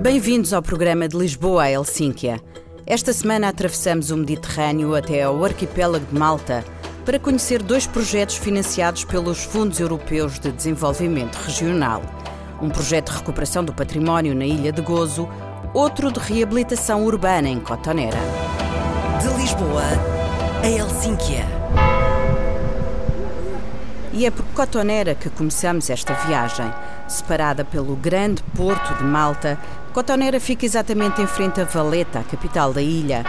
Bem-vindos ao programa de Lisboa a Helsínquia. Esta semana atravessamos o Mediterrâneo até ao arquipélago de Malta para conhecer dois projetos financiados pelos Fundos Europeus de Desenvolvimento Regional. Um projeto de recuperação do património na Ilha de Gozo, outro de reabilitação urbana em Cotonera. De Lisboa a Helsínquia. E é por Cotonera que começamos esta viagem. Separada pelo grande porto de Malta, Cotonera fica exatamente em frente a Valeta, a capital da ilha.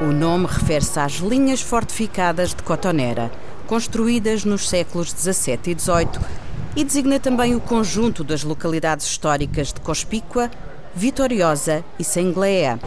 O nome refere-se às linhas fortificadas de Cotonera, construídas nos séculos XVII e XVIII, e designa também o conjunto das localidades históricas de Cospícua, Vitoriosa e Senglea.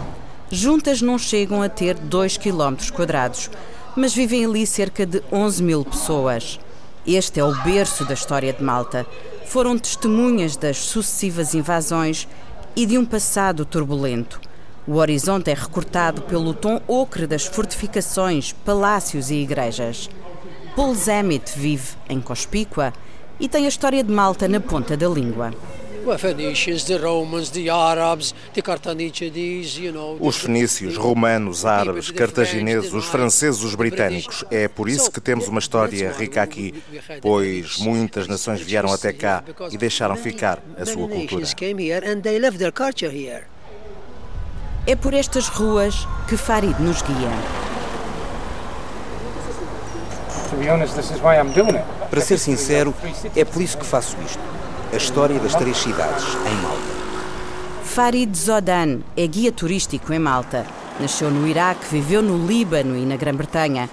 Juntas não chegam a ter 2 km quadrados, mas vivem ali cerca de 11 mil pessoas. Este é o berço da história de Malta. Foram testemunhas das sucessivas invasões e de um passado turbulento. O horizonte é recortado pelo tom ocre das fortificações, palácios e igrejas. Paul Zammit vive em Cospícua e tem a história de Malta na ponta da língua. Os fenícios, romanos, árabes, cartagineses, os franceses, os britânicos. É por isso que temos uma história rica aqui, pois muitas nações vieram até cá e deixaram ficar a sua cultura. É por estas ruas que Farid nos guia. Para ser sincero, é por isso que faço isto. A história das três cidades em Malta. Farid Zodan é guia turístico em Malta. Nasceu no Iraque, viveu no Líbano e na Grã-Bretanha.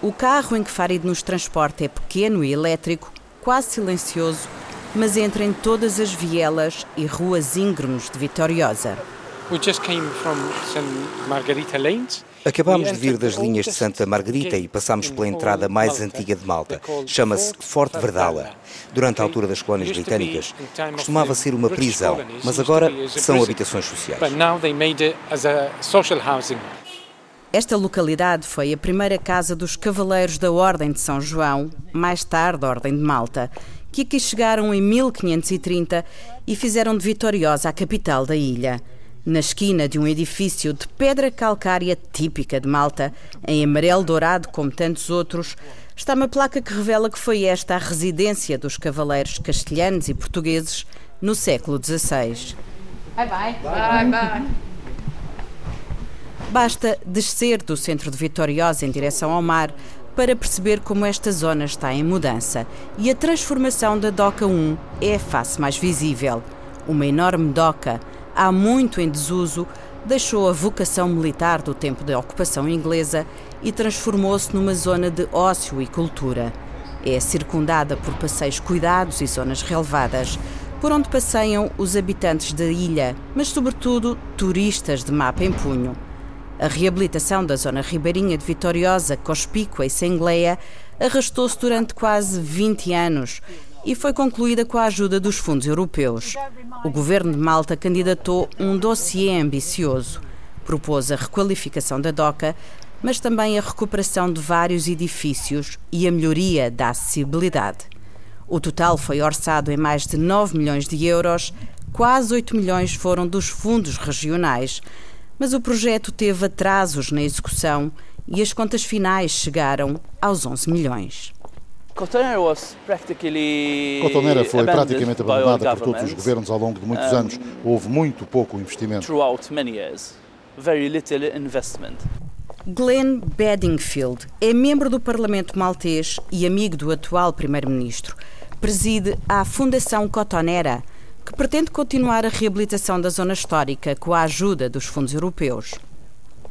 O carro em que Farid nos transporta é pequeno e elétrico, quase silencioso, mas entra em todas as vielas e ruas íngremes de Vitoriosa. We just came from St. Margarita Lanes. Acabámos de vir das linhas de Santa Margarita e passámos pela entrada mais antiga de Malta. Chama-se Forte Verdala. Durante a altura das colónias britânicas, costumava ser uma prisão, mas agora são habitações sociais. Esta localidade foi a primeira casa dos Cavaleiros da Ordem de São João, mais tarde Ordem de Malta, que aqui chegaram em 1530 e fizeram de Vitoriosa a capital da ilha. Na esquina de um edifício de pedra calcária típica de Malta, em amarelo dourado como tantos outros, está uma placa que revela que foi esta a residência dos cavaleiros castelhanos e portugueses no século XVI. Bye bye. Bye bye. Basta descer do centro de Vitoriosa em direção ao mar para perceber como esta zona está em mudança. E a transformação da Doca 1 é a face mais visível. Uma enorme doca há muito em desuso, deixou a vocação militar do tempo da ocupação inglesa e transformou-se numa zona de ócio e cultura. É circundada por passeios cuidados e zonas relevadas, por onde passeiam os habitantes da ilha, mas sobretudo turistas de mapa em punho. A reabilitação da zona ribeirinha de Vitoriosa, Cospícua e Sengleia arrastou-se durante quase 20 anos e foi concluída com a ajuda dos fundos europeus. O governo de Malta candidatou um dossiê ambicioso. Propôs a requalificação da DOCA, mas também a recuperação de vários edifícios e a melhoria da acessibilidade. O total foi orçado em mais de 9 milhões de euros, quase 8 milhões foram dos fundos regionais, mas o projeto teve atrasos na execução e as contas finais chegaram aos 11 milhões. Cotonera foi praticamente abandonada por todos os governos ao longo de muitos anos. Houve muito pouco investimento. Glenn Bedingfield é membro do Parlamento maltês e amigo do atual primeiro-ministro. Preside a Fundação Cotonera, que pretende continuar a reabilitação da zona histórica com a ajuda dos fundos europeus.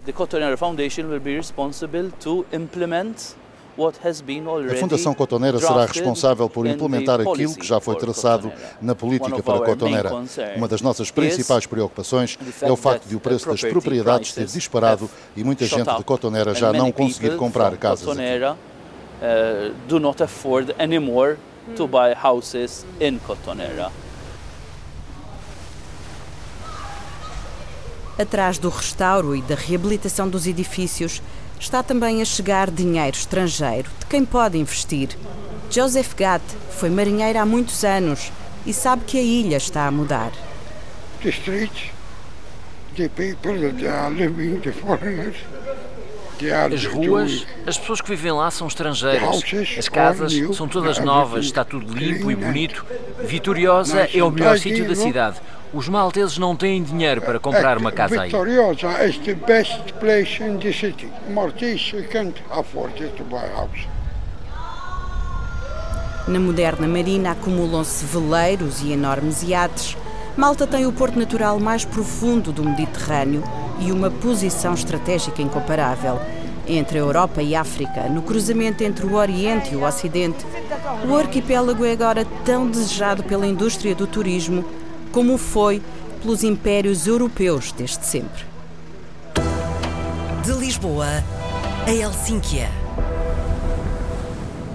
The Cotonera Foundation will be responsible to implement a Fundação Cotonera será responsável por implementar aquilo que já foi traçado na política para Cotonera. Uma das nossas principais preocupações é o facto de o preço das propriedades ter disparado e muita gente de Cotonera já não conseguir comprar casas aqui. Uh, do not afford anymore to buy houses in Cotonera. Atrás do restauro e da reabilitação dos edifícios está também a chegar dinheiro estrangeiro de quem pode investir. Joseph Gatt foi marinheiro há muitos anos e sabe que a ilha está a mudar. The streets, the people that are living, the foreigners, as ruas, as pessoas que vivem lá são estrangeiras. As casas são todas novas, está tudo limpo e bonito. Vitoriosa é o melhor sítio da cidade. Os malteses não têm dinheiro para comprar uma casa aí. Vitoriosa é the best place in the city. Maltese can't afford to buy house. Na moderna marina acumulam-se veleiros e enormes iates. Malta tem o porto natural mais profundo do Mediterrâneo e uma posição estratégica incomparável. Entre a Europa e a África, no cruzamento entre o Oriente e o Ocidente, o arquipélago é agora tão desejado pela indústria do turismo como foi pelos impérios europeus desde sempre. De Lisboa a Helsínquia.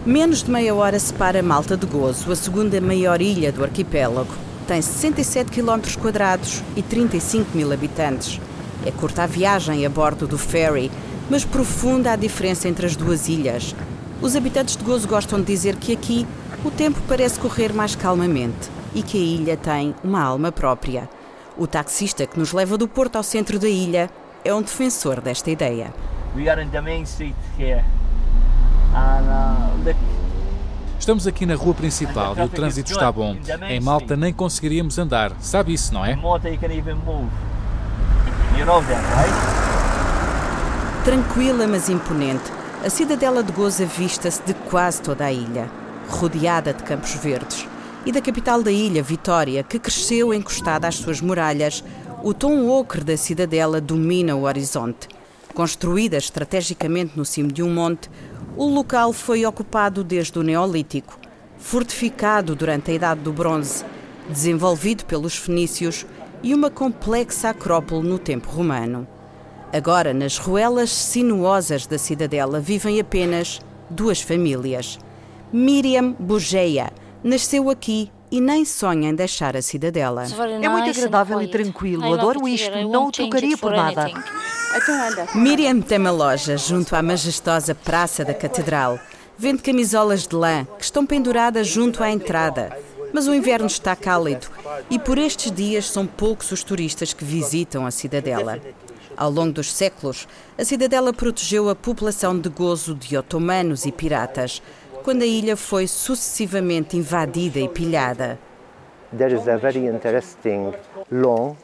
Menos de meia hora separa Malta de Gozo, a segunda maior ilha do arquipélago. Tem 67 km quadrados e 35 mil habitantes. É curta a viagem a bordo do ferry, mas profunda a diferença entre as duas ilhas. Os habitantes de Gozo gostam de dizer que aqui o tempo parece correr mais calmamente e que a ilha tem uma alma própria. O taxista que nos leva do porto ao centro da ilha é um defensor desta ideia. Uh, Estamos aqui na rua principal e o trânsito está bom. Em Malta nem conseguiríamos andar. Sabe isso, não é? Tranquila, mas imponente, a cidadela de Goza vista-se de quase toda a ilha, rodeada de campos verdes. E da capital da ilha, Vitória, que cresceu encostada às suas muralhas, o tom ocre da cidadela domina o horizonte. Construída estrategicamente no cimo de um monte, o local foi ocupado desde o Neolítico, fortificado durante a Idade do Bronze, desenvolvido pelos fenícios e uma complexa acrópole no tempo romano. Agora, nas ruelas sinuosas da cidadela, vivem apenas duas famílias. Miriam Bugeia nasceu aqui e nem sonha em deixar a cidadela. É muito agradável e tranquilo. Adoro isto. Não o trocaria por nada. Miriam tem uma loja junto à majestosa Praça da Catedral. Vende camisolas de lã que estão penduradas junto à entrada mas o inverno está cálido e por estes dias são poucos os turistas que visitam a cidadela. Ao longo dos séculos, a cidadela protegeu a população de gozo de otomanos e piratas, quando a ilha foi sucessivamente invadida e pilhada. There is a very interesting law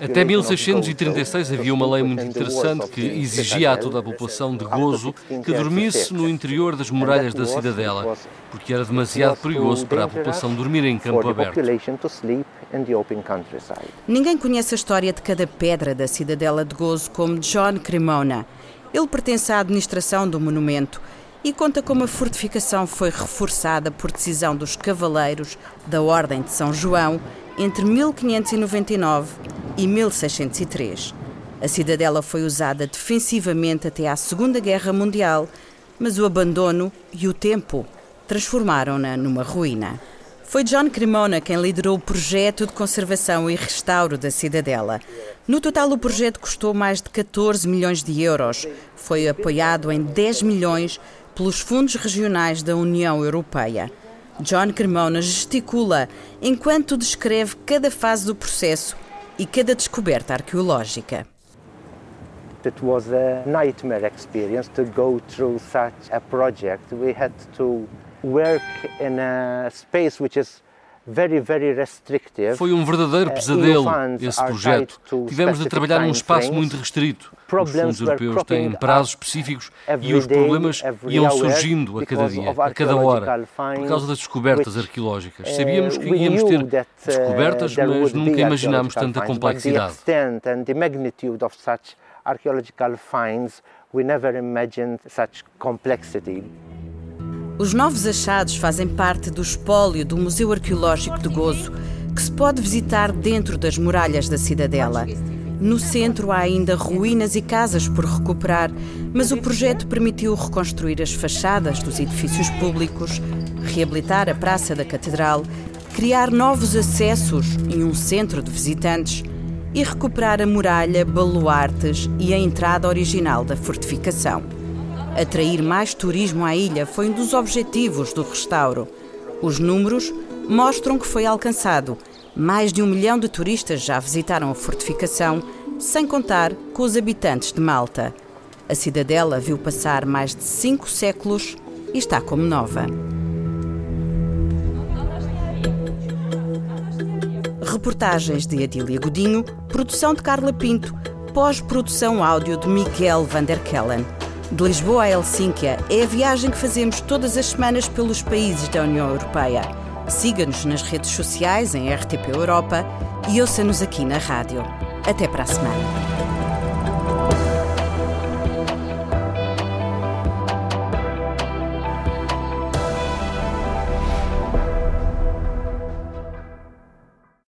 até 1636 havia uma lei muito interessante que exigia a toda a população de Gozo que dormisse no interior das muralhas da cidadela, porque era demasiado perigoso para a população dormir em campo aberto. Ninguém conhece a história de cada pedra da cidadela de Gozo como John Cremona. Ele pertence à administração do monumento e conta como a fortificação foi reforçada por decisão dos cavaleiros da Ordem de São João entre 1599 e 1603. A cidadela foi usada defensivamente até à Segunda Guerra Mundial, mas o abandono e o tempo transformaram-na numa ruína. Foi John Cremona quem liderou o projeto de conservação e restauro da cidadela. No total, o projeto custou mais de 14 milhões de euros. Foi apoiado em 10 milhões pelos fundos regionais da União Europeia. John Cremona gesticula enquanto descreve cada fase do processo e cada descoberta arqueológica. It was a nightmare experience to go through such a project. We had to work in a space which is foi um verdadeiro uh, pesadelo esse projeto. Tivemos de trabalhar num espaço muito restrito. Os fundos europeus têm prazos específicos e os problemas iam surgindo a cada dia, a cada hora, por causa das descobertas arqueológicas. Uh, Sabíamos que íamos ter uh, descobertas, mas nunca imaginámos tanta complexidade. archaeological finds, we never imagined such complexity. Os novos achados fazem parte do espólio do Museu Arqueológico de Gozo, que se pode visitar dentro das muralhas da cidadela. No centro há ainda ruínas e casas por recuperar, mas o projeto permitiu reconstruir as fachadas dos edifícios públicos, reabilitar a Praça da Catedral, criar novos acessos e um centro de visitantes. e recuperar a muralha, baluartes e a entrada original da fortificação. Atrair mais turismo à ilha foi um dos objetivos do restauro. Os números mostram que foi alcançado. Mais de um milhão de turistas já visitaram a fortificação, sem contar com os habitantes de Malta. A cidadela viu passar mais de cinco séculos e está como nova. Reportagens de Adília Godinho, produção de Carla Pinto, pós-produção áudio de Miguel van der Kellen. De Lisboa a Helsínquia é a viagem que fazemos todas as semanas pelos países da União Europeia. Siga-nos nas redes sociais em RTP Europa e ouça-nos aqui na rádio. Até para a semana.